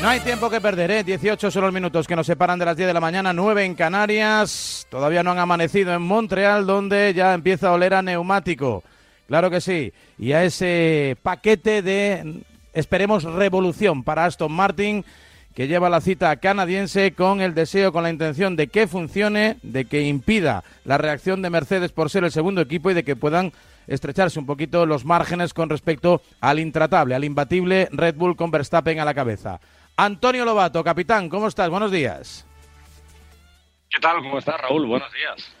No hay tiempo que perder, ¿eh? 18 son los minutos que nos separan de las 10 de la mañana, 9 en Canarias. Todavía no han amanecido en Montreal, donde ya empieza a oler a neumático. Claro que sí. Y a ese paquete de, esperemos, revolución para Aston Martin, que lleva la cita canadiense con el deseo, con la intención de que funcione, de que impida la reacción de Mercedes por ser el segundo equipo y de que puedan estrecharse un poquito los márgenes con respecto al intratable, al imbatible Red Bull con Verstappen a la cabeza. Antonio Lobato, capitán, ¿cómo estás? Buenos días. ¿Qué tal? ¿Cómo estás, Raúl? Buenos días.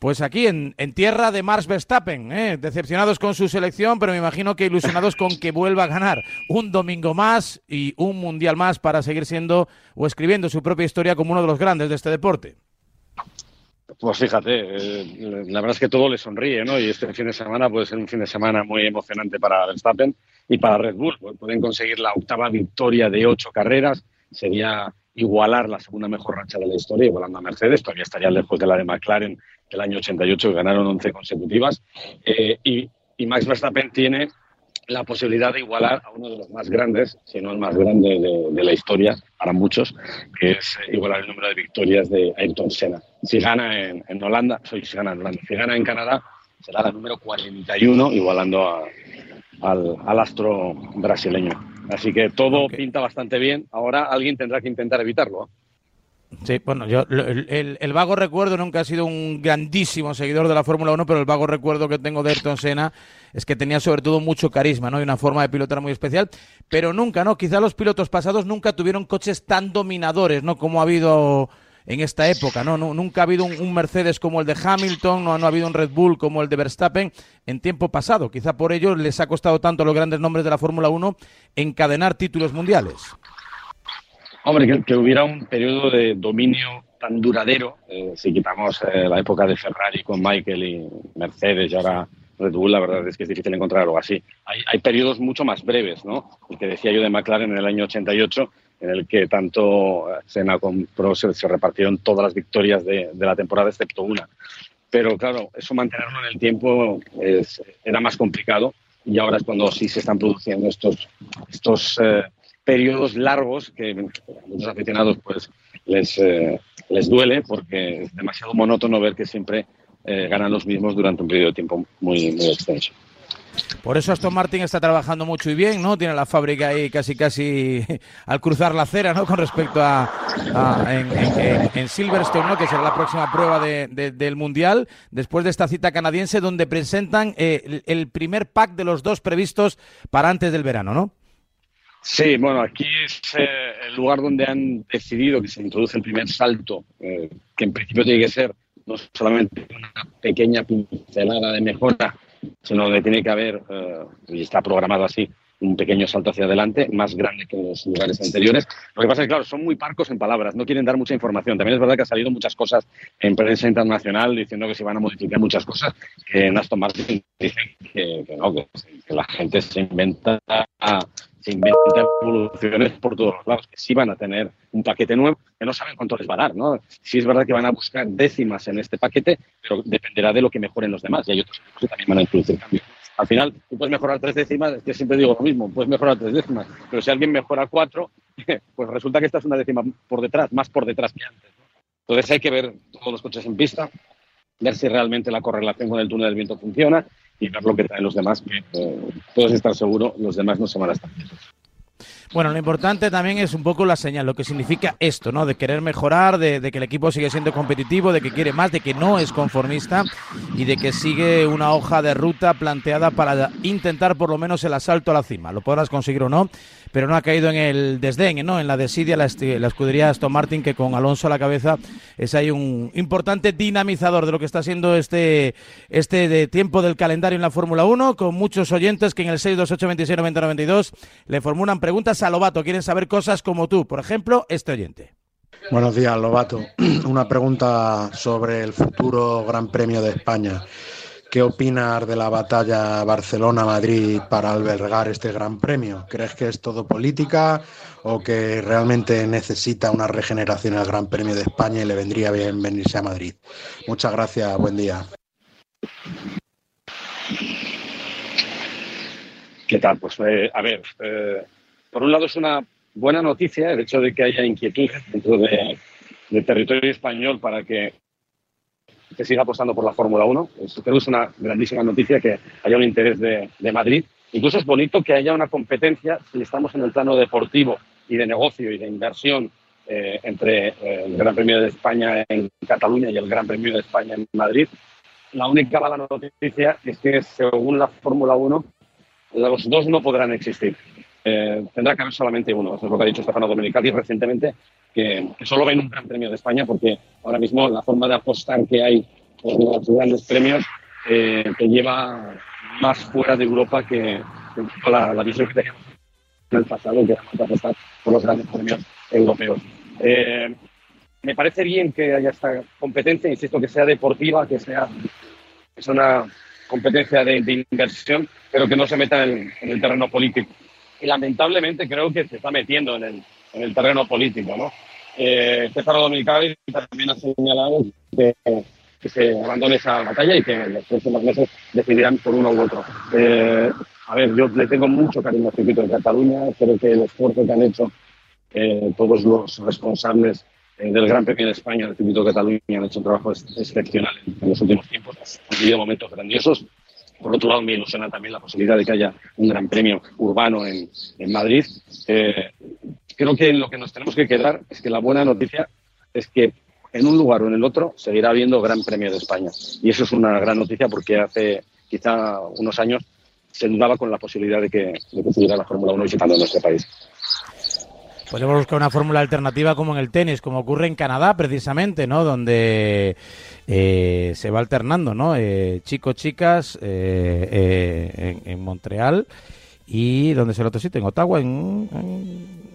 Pues aquí en, tierra de Mars Verstappen, ¿eh? decepcionados con su selección, pero me imagino que ilusionados con que vuelva a ganar un domingo más y un mundial más para seguir siendo o escribiendo su propia historia como uno de los grandes de este deporte. Pues fíjate, eh, la verdad es que todo le sonríe, ¿no? Y este fin de semana puede ser un fin de semana muy emocionante para Verstappen y para Red Bull. Pues pueden conseguir la octava victoria de ocho carreras, sería igualar la segunda mejor racha de la historia, igualando a Mercedes, todavía estaría lejos de la de McLaren del año 88, que ganaron 11 consecutivas. Eh, y, Max Verstappen tiene la posibilidad de igualar a uno de los más grandes, si no el más grande de, la historia para muchos, que es eh, igualar el número de victorias de Ayrton Senna. Si gana en, Holanda, soy si gana en Holanda, si gana en Canadá, será la número 41, igualando al, astro brasileño. Así que todo pinta bastante bien. Ahora alguien tendrá que intentar evitarlo. Sí, bueno, yo el, vago recuerdo nunca ha sido un grandísimo seguidor de la Fórmula 1, pero el vago recuerdo que tengo de Ayrton Senna es que tenía sobre todo mucho carisma, ¿no? Y una forma de pilotar muy especial, pero nunca, ¿no? Quizá los pilotos pasados nunca tuvieron coches tan dominadores, ¿no? Como ha habido en esta época, ¿no? nunca ha habido un, Mercedes como el de Hamilton, no, no ha habido un Red Bull como el de Verstappen en tiempo pasado. Quizá por ello les ha costado tanto a los grandes nombres de la Fórmula 1 encadenar títulos mundiales. Hombre, que, hubiera un periodo de dominio tan duradero, eh, si quitamos eh, la época de Ferrari con Michael y Mercedes y ahora Red Bull, la verdad es que es difícil encontrar algo así. Hay, hay periodos mucho más breves, ¿no? El que decía yo de McLaren en el año 88, en el que tanto eh, Senna como Prost se, repartieron todas las victorias de, de, la temporada, excepto una. Pero claro, eso mantenerlo en el tiempo es, era más complicado y ahora es cuando sí se están produciendo estos, estos periodos largos que a muchos aficionados pues les, eh, les duele porque es demasiado monótono ver que siempre eh, ganan los mismos durante un periodo de tiempo muy, muy extenso. Por eso Aston Martin está trabajando mucho y bien, ¿no? Tiene la fábrica ahí casi casi al cruzar la acera, ¿no? Con respecto a, en, Silverstone, ¿no? Que será la próxima prueba del mundial después de esta cita canadiense donde presentan eh, el primer pack de los dos previstos para antes del verano, ¿no? Sí, bueno, aquí es eh, el lugar donde han decidido que se introduce el primer salto, eh, que en principio tiene que ser no solamente una pequeña pincelada de mejora, sino que tiene que haber, eh, y está programado así, un pequeño salto hacia adelante, más grande que los lugares anteriores. Lo que pasa es que, claro, son muy parcos en palabras, no quieren dar mucha información. También es verdad que ha salido muchas cosas en prensa internacional diciendo que se van a modificar muchas cosas, que en Aston Martin dicen que, no, que, la gente se inventa se inventan evoluciones por todos los lados, que sí van a tener un paquete nuevo, que no saben cuánto les va a dar, ¿no? Sí es verdad que van a buscar décimas en este paquete, pero dependerá de lo que mejoren los demás, y hay otros que también van a introducir cambios. Al final, tú puedes mejorar tres décimas, es que siempre digo lo mismo, puedes mejorar tres décimas, pero si alguien mejora cuatro, pues resulta que esta es una décima por detrás, más por detrás que antes. Entonces hay que ver todos los coches en pista, ver si realmente la correlación con el túnel del viento funciona y ver lo que traen los demás, que eh, puedes estar seguro, los demás no se van a estar. Bueno, lo importante también es un poco la señal, lo que significa esto, ¿no? De querer mejorar, de, que el equipo sigue siendo competitivo, de que quiere más, de que no es conformista y de que sigue una hoja de ruta planteada para intentar por lo menos el asalto a la cima. Lo podrás conseguir o no, pero no ha caído en el desdén, ¿no? En la desidia, la, la escudería Aston Martin, que con Alonso a la cabeza es ahí un importante dinamizador de lo que está siendo este, este de tiempo del calendario en la Fórmula 1, con muchos oyentes que en el 628 le formulan preguntas a Lobato, quieren saber cosas como tú. Por ejemplo, este oyente. Buenos días, Lobato. Una pregunta sobre el futuro Gran Premio de España. ¿Qué opinas de la batalla Barcelona-Madrid para albergar este Gran Premio? ¿Crees que es todo política o que realmente necesita una regeneración el Gran Premio de España y le vendría bien venirse a Madrid? Muchas gracias, buen día. ¿Qué tal? Pues eh, a ver, eh, por un lado es una buena noticia el hecho de que haya inquietud dentro de, territorio español para que se siga apostando por la Fórmula 1. creo que es una grandísima noticia que haya un interés de, de Madrid. Incluso es bonito que haya una competencia, si estamos en el plano deportivo y de negocio y de inversión eh, entre eh, el Gran Premio de España en Cataluña y el Gran Premio de España en Madrid. La única mala noticia es que, según la Fórmula 1, los dos no podrán existir. Eh, tendrá que haber solamente uno. Eso es lo que ha dicho Stefano Domenicali recientemente, que, solo ven un Gran Premio de España, porque ahora mismo la forma de apostar que hay por los grandes premios te lleva más fuera de Europa que, la, la visión que teníamos en el pasado, que era apostar por los grandes premios europeos. Eh, me parece bien que haya esta competencia, insisto, que sea deportiva, que sea es una competencia de, inversión, pero que no se meta en, el terreno político. Y lamentablemente creo que se está metiendo en el, en el terreno político. ¿no? Eh, César Dominicali también ha señalado que, que, se abandone esa batalla y que en los próximos meses decidirán por uno u otro. Eh, a ver, yo le tengo mucho cariño al circuito de Cataluña, creo que el esfuerzo que han hecho eh, todos los responsables eh, del Gran Premio de España, del Circuito de Cataluña, han hecho un trabajo excepcional en, los últimos tiempos, han vivido momentos grandiosos. Por otro lado, me ilusiona también la posibilidad de que haya un Gran Premio urbano en, en Madrid. Eh, creo que lo que nos tenemos que quedar es que la buena noticia es que en un lugar o en el otro seguirá habiendo Gran Premio de España. Y eso es una gran noticia porque hace quizá unos años se dudaba con la posibilidad de que, de que la Fórmula 1 visitando nuestro país. Podemos buscar una fórmula alternativa como en el tenis, como ocurre en Canadá precisamente, ¿no? Donde eh, se va alternando, ¿no? Eh, chicos, chicas eh, en, Montreal y ¿dónde es el otro sitio? En Ottawa, en,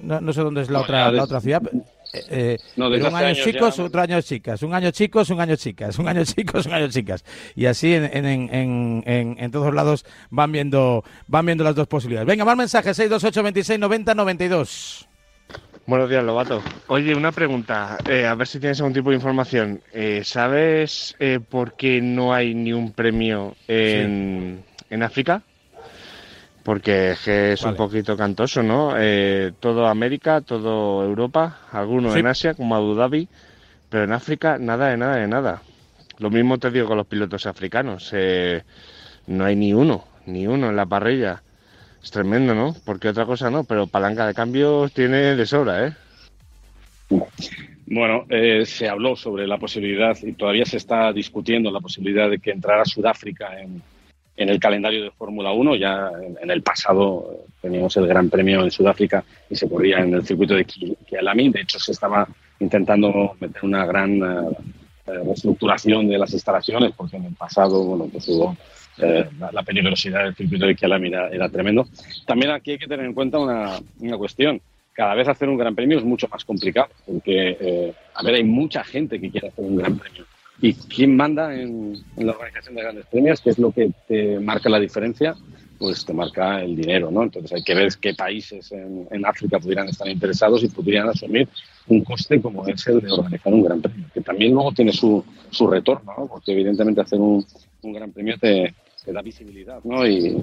no, sé dónde es la otra la otra ciudad. un año chicos, otro año chicas, un año chicos, un año chicas, un año chicos, un año chicas. Y así en, en, en, en, todos lados van viendo, van viendo las dos posibilidades. Venga, más mensajes, 628 26 90 92. Buenos días, Lobato. Oye, una pregunta, eh, a ver si tienes algún tipo de información. Eh, ¿Sabes eh, por qué no hay ni un premio en, África? Porque es que es un poquito cantoso, ¿no? todo América, todo Europa, algunos en Asia, como Abu Dhabi, pero en África nada de nada de nada. Lo mismo te digo con los pilotos africanos. no hay ni uno, ni uno en la parrilla. Es tremendo, ¿no? Porque otra cosa no, pero palanca de cambios tiene de sobra, ¿eh? Bueno, eh, se habló sobre la posibilidad y todavía se está discutiendo la posibilidad de que entrara Sudáfrica en, el calendario de Fórmula 1. Ya en, el pasado teníamos el Gran Premio en Sudáfrica y se corría en el circuito de Kialami. De hecho, se estaba intentando meter una gran eh, reestructuración de las instalaciones porque en el pasado, bueno, pues hubo eh, la, peligrosidad del circuito de Kialami era, tremendo. También aquí hay que tener en cuenta una, una, cuestión. Cada vez hacer un gran premio es mucho más complicado, porque, eh, a ver, hay mucha gente que quiere hacer un gran premio. ¿Y quién manda en, la organización de grandes premios? ¿Qué es lo que te marca la diferencia? Pues te marca el dinero, ¿no? Entonces hay que ver qué países en, en África pudieran estar interesados y podrían asumir un coste como es el de organizar un gran premio, que también luego tiene su, su retorno, ¿no? Porque evidentemente hacer un, un gran premio te, que da visibilidad, ¿no? Y,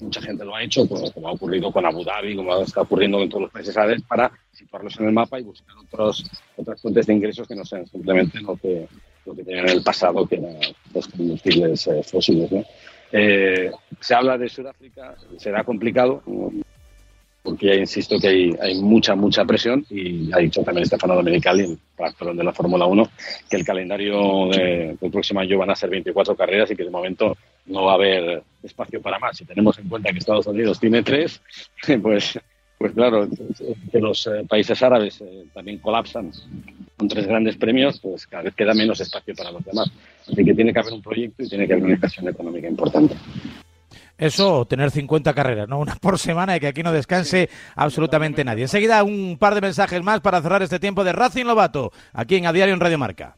mucha gente lo ha hecho, como, ha ocurrido con Abu Dhabi, como está ocurriendo en todos los países árabes, para situarlos en el mapa y buscar otros, otras fuentes de ingresos que no sean simplemente lo que, lo que tenían en el pasado, que eran los combustibles eh, fósiles. ¿no? Eh, se habla de Sudáfrica, será complicado, porque ya insisto que hay, hay, mucha, mucha presión y ha dicho también Stefano Domenicali, el actor de la Fórmula 1, que el calendario de, del próximo año van a ser 24 carreras y que de momento no va a haber espacio para más. Si tenemos en cuenta que Estados Unidos tiene tres, pues, pues claro, que los eh, países árabes eh, también colapsan con tres grandes premios, pues cada vez queda menos espacio para los demás. Así que tiene que haber un proyecto y tiene que haber una inversión económica importante. Eso, tener 50 carreras, ¿no? Una por semana y que aquí no descanse absolutamente nadie. Enseguida un par de mensajes más para cerrar este tiempo de Racing Lobato, aquí en A Diario en Radio Marca.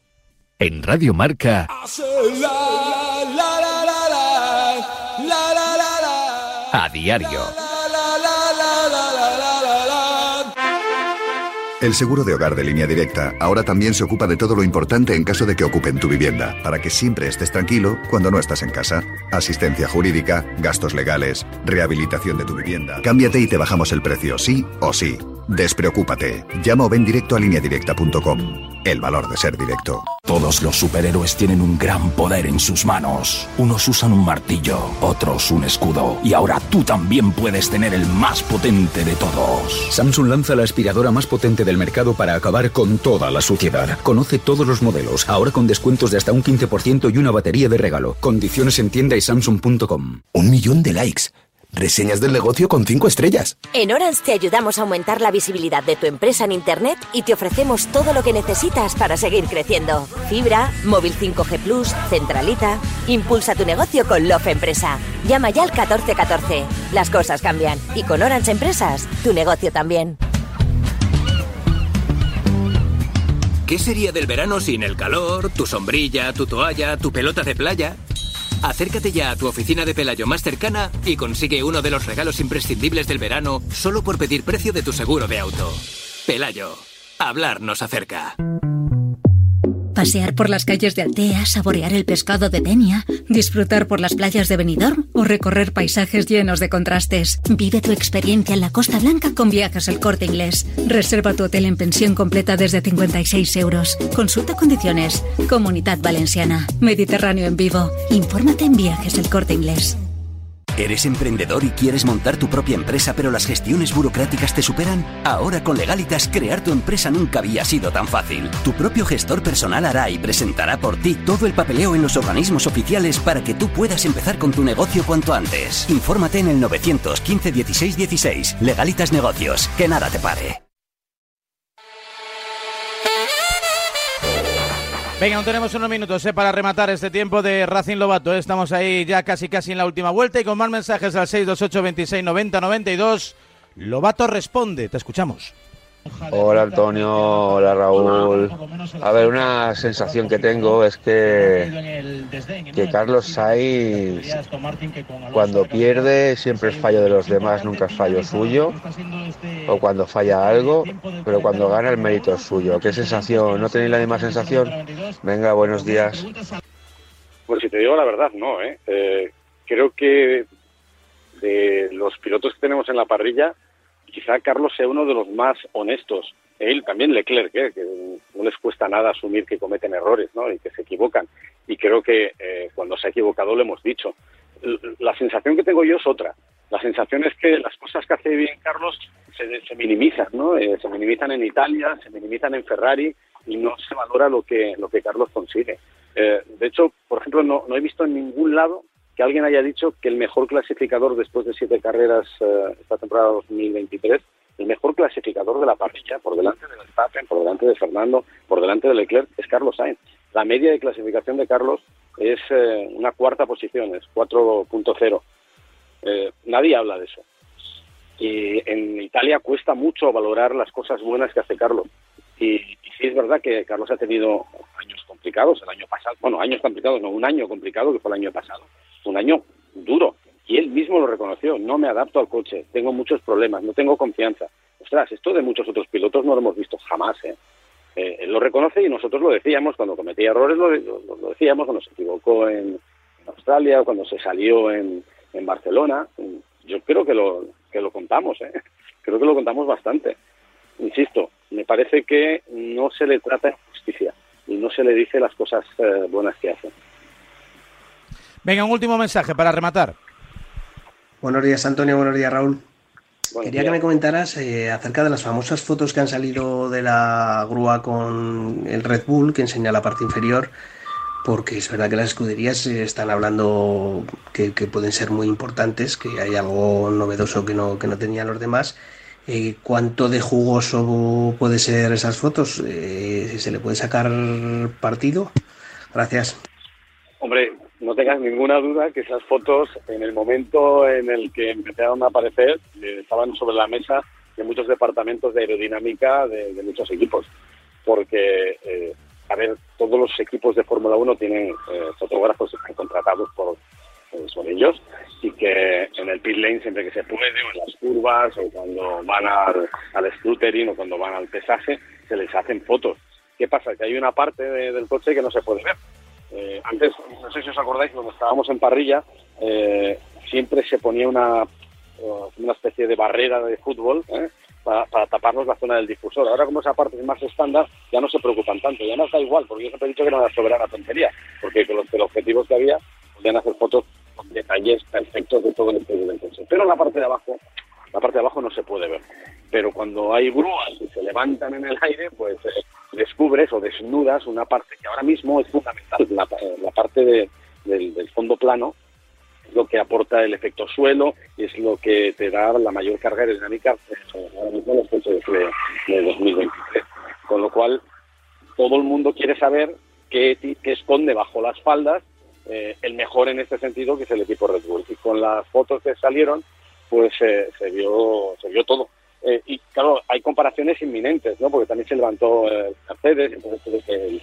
En Radio Marca. A diario. El seguro de hogar de línea directa ahora también se ocupa de todo lo importante en caso de que ocupen tu vivienda, para que siempre estés tranquilo cuando no estás en casa. Asistencia jurídica, gastos legales, rehabilitación de tu vivienda. Cámbiate y te bajamos el precio, sí o sí. Despreocúpate. Llama o ven directo a lineadirecta.com. El valor de ser directo. Todos los superhéroes tienen un gran poder en sus manos. Unos usan un martillo, otros un escudo. Y ahora tú también puedes tener el más potente de todos. Samsung lanza la aspiradora más potente del mercado para acabar con toda la suciedad. Conoce todos los modelos, ahora con descuentos de hasta un 15% y una batería de regalo. Condiciones en tienda y samsung.com. Un millón de likes. Reseñas del negocio con 5 estrellas. En Orange te ayudamos a aumentar la visibilidad de tu empresa en Internet y te ofrecemos todo lo que necesitas para seguir creciendo. Fibra, móvil 5G Plus, centralita. Impulsa tu negocio con Love Empresa. Llama ya al 1414. Las cosas cambian y con Orange Empresas, tu negocio también. ¿Qué sería del verano sin el calor, tu sombrilla, tu toalla, tu pelota de playa? Acércate ya a tu oficina de Pelayo más cercana y consigue uno de los regalos imprescindibles del verano solo por pedir precio de tu seguro de auto. Pelayo, hablar nos acerca. Pasear por las calles de Altea, saborear el pescado de Denia, disfrutar por las playas de Benidorm o recorrer paisajes llenos de contrastes. Vive tu experiencia en la Costa Blanca con Viajes El Corte Inglés. Reserva tu hotel en pensión completa desde 56 euros. Consulta condiciones. Comunidad Valenciana. Mediterráneo en vivo. Infórmate en Viajes El Corte Inglés. ¿Eres emprendedor y quieres montar tu propia empresa pero las gestiones burocráticas te superan? Ahora con Legalitas crear tu empresa nunca había sido tan fácil. Tu propio gestor personal hará y presentará por ti todo el papeleo en los organismos oficiales para que tú puedas empezar con tu negocio cuanto antes. Infórmate en el 915 16 16. Legalitas Negocios. Que nada te pare. Venga, aún tenemos unos minutos eh, para rematar este tiempo de Racing Lobato. eh. Estamos ahí ya casi casi en la última vuelta y con más mensajes al 628 26 90 92. Lobato responde, te escuchamos. Hola Antonio, hola Raúl. A ver, una sensación que tengo es que, que Carlos Sainz cuando pierde siempre es fallo de los demás, nunca es fallo suyo. O cuando falla algo, pero cuando gana el mérito es suyo. ¿Qué sensación? ¿No tenéis la misma sensación? Venga, buenos días. Pues si te digo la verdad, no. ¿eh? Eh, creo que de los pilotos que tenemos en la parrilla, quizá Carlos sea uno de los más honestos. Él también Leclerc, ¿eh? que no les cuesta nada asumir que cometen errores ¿no? y que se equivocan. Y creo que eh, cuando se ha equivocado lo hemos dicho. La sensación que tengo yo es otra. La sensación es que las cosas que hace bien Carlos se, se minimizan, ¿no? Eh, se minimizan en Italia, se minimizan en Ferrari y no se valora lo que, lo que Carlos consigue. Eh, de hecho, por ejemplo, no, no he visto en ningún lado que alguien haya dicho que el mejor clasificador después de siete carreras eh, esta temporada 2023, el mejor clasificador de la parrilla, por delante de Verstappen, por delante de Fernando, por delante de Leclerc, es Carlos Sainz. La media de clasificación de Carlos es eh, una cuarta posición, es 4.0. Eh, nadie habla de eso. Y en Italia cuesta mucho valorar las cosas buenas que hace Carlos. Y, y sí es verdad que Carlos ha tenido años complicados el año pasado. Bueno, años complicados, no, un año complicado que fue el año pasado. Un año duro. Y él mismo lo reconoció. No me adapto al coche, tengo muchos problemas, no tengo confianza. Ostras, esto de muchos otros pilotos no lo hemos visto jamás. ¿eh? Eh, él lo reconoce y nosotros lo decíamos cuando cometía errores, lo, lo- lo decíamos cuando se equivocó en, Australia, cuando se salió en, Barcelona. Yo creo que lo, que lo contamos, ¿eh? creo que lo contamos bastante. Insisto, me parece que no se le trata justicia y no se le dice las cosas eh, buenas que hace. Venga, un último mensaje para rematar. Buenos días, Antonio. Buenos días, Raúl. Buenos Quería días. que me comentaras eh, acerca de las famosas fotos que han salido de la grúa con el Red Bull que enseña la parte inferior, porque es verdad que las escuderías eh, están hablando que, que pueden ser muy importantes, que hay algo novedoso que no, que no tenían los demás. Eh, ¿Cuánto de jugoso puede ser esas fotos? Eh, ¿Se le puede sacar partido? Gracias. Hombre, no tengas ninguna duda que esas fotos, en el momento en el que empezaron a aparecer, eh, estaban sobre la mesa de muchos departamentos de aerodinámica de, muchos equipos. Porque, eh, a ver, todos los equipos de Fórmula 1 tienen eh, fotógrafos contratados por, eh, ellos y que en el pit lane siempre que se puede, o en las curvas, o cuando van al, al scootering o cuando van al pesaje, se les hacen fotos. ¿Qué pasa? Que hay una parte del coche que no se puede ver. Eh, antes, no sé si os acordáis, cuando estábamos en parrilla, eh, siempre se ponía una, una especie de barrera de fútbol ¿eh? para, taparnos la zona del difusor. Ahora, como esa parte es más estándar, ya no se preocupan tanto, ya nos da igual, porque yo siempre he dicho que era una soberana tontería, porque con los, los objetivos que había podían hacer fotos con detalles perfectos de todo el interior del coche. Pero la parte de abajo, la parte de abajo no se puede ver. Pero cuando hay grúas y se levantan en el aire, pues eh, descubres o desnudas una parte que ahora mismo es fundamental, la, la parte de, del, fondo plano, es lo que aporta el efecto suelo y es lo que te da la mayor carga aerodinámica eh, ahora mismo los coches de, de 2023. Con lo cual, todo el mundo quiere saber qué, qué esconde bajo las faldas eh, el mejor en este sentido que es el equipo Red Bull. Y con las fotos que salieron, pues eh, se vio se vio todo. Eh, y claro, hay comparaciones inminentes, ¿no? Porque también se levantó eh, Mercedes, entonces creo que hay,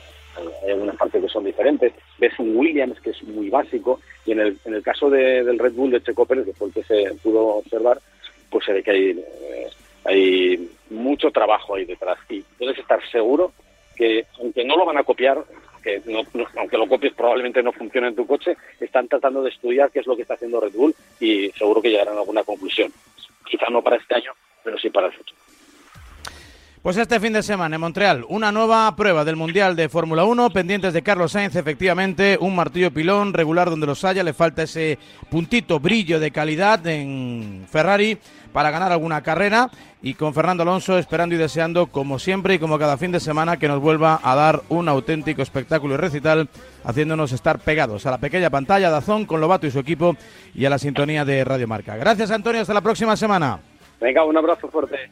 hay algunas partes que son diferentes. Ves un Williams que es muy básico y en el, en el caso de, del Red Bull de Checo Pérez, que fue el que se pudo observar, pues se ve que hay, eh, hay mucho trabajo ahí detrás. Y puedes estar seguro que, aunque no lo van a copiar, que no, aunque lo copies probablemente no funcione en tu coche, están tratando de estudiar qué es lo que está haciendo Red Bull y seguro que llegarán a alguna conclusión. Quizá no para este año, pero sí para el futuro. Pues este fin de semana en Montreal, una nueva prueba del Mundial de Fórmula 1, pendientes de Carlos Sainz, efectivamente, un martillo pilón regular donde los haya, le falta ese puntito brillo de calidad en Ferrari para ganar alguna carrera y con Fernando Alonso esperando y deseando, como siempre y como cada fin de semana, que nos vuelva a dar un auténtico espectáculo y recital, haciéndonos estar pegados a la pequeña pantalla de Azón con Lobato y su equipo y a la sintonía de Radio Marca. Gracias, Antonio, hasta la próxima semana. Venga, un abrazo fuerte.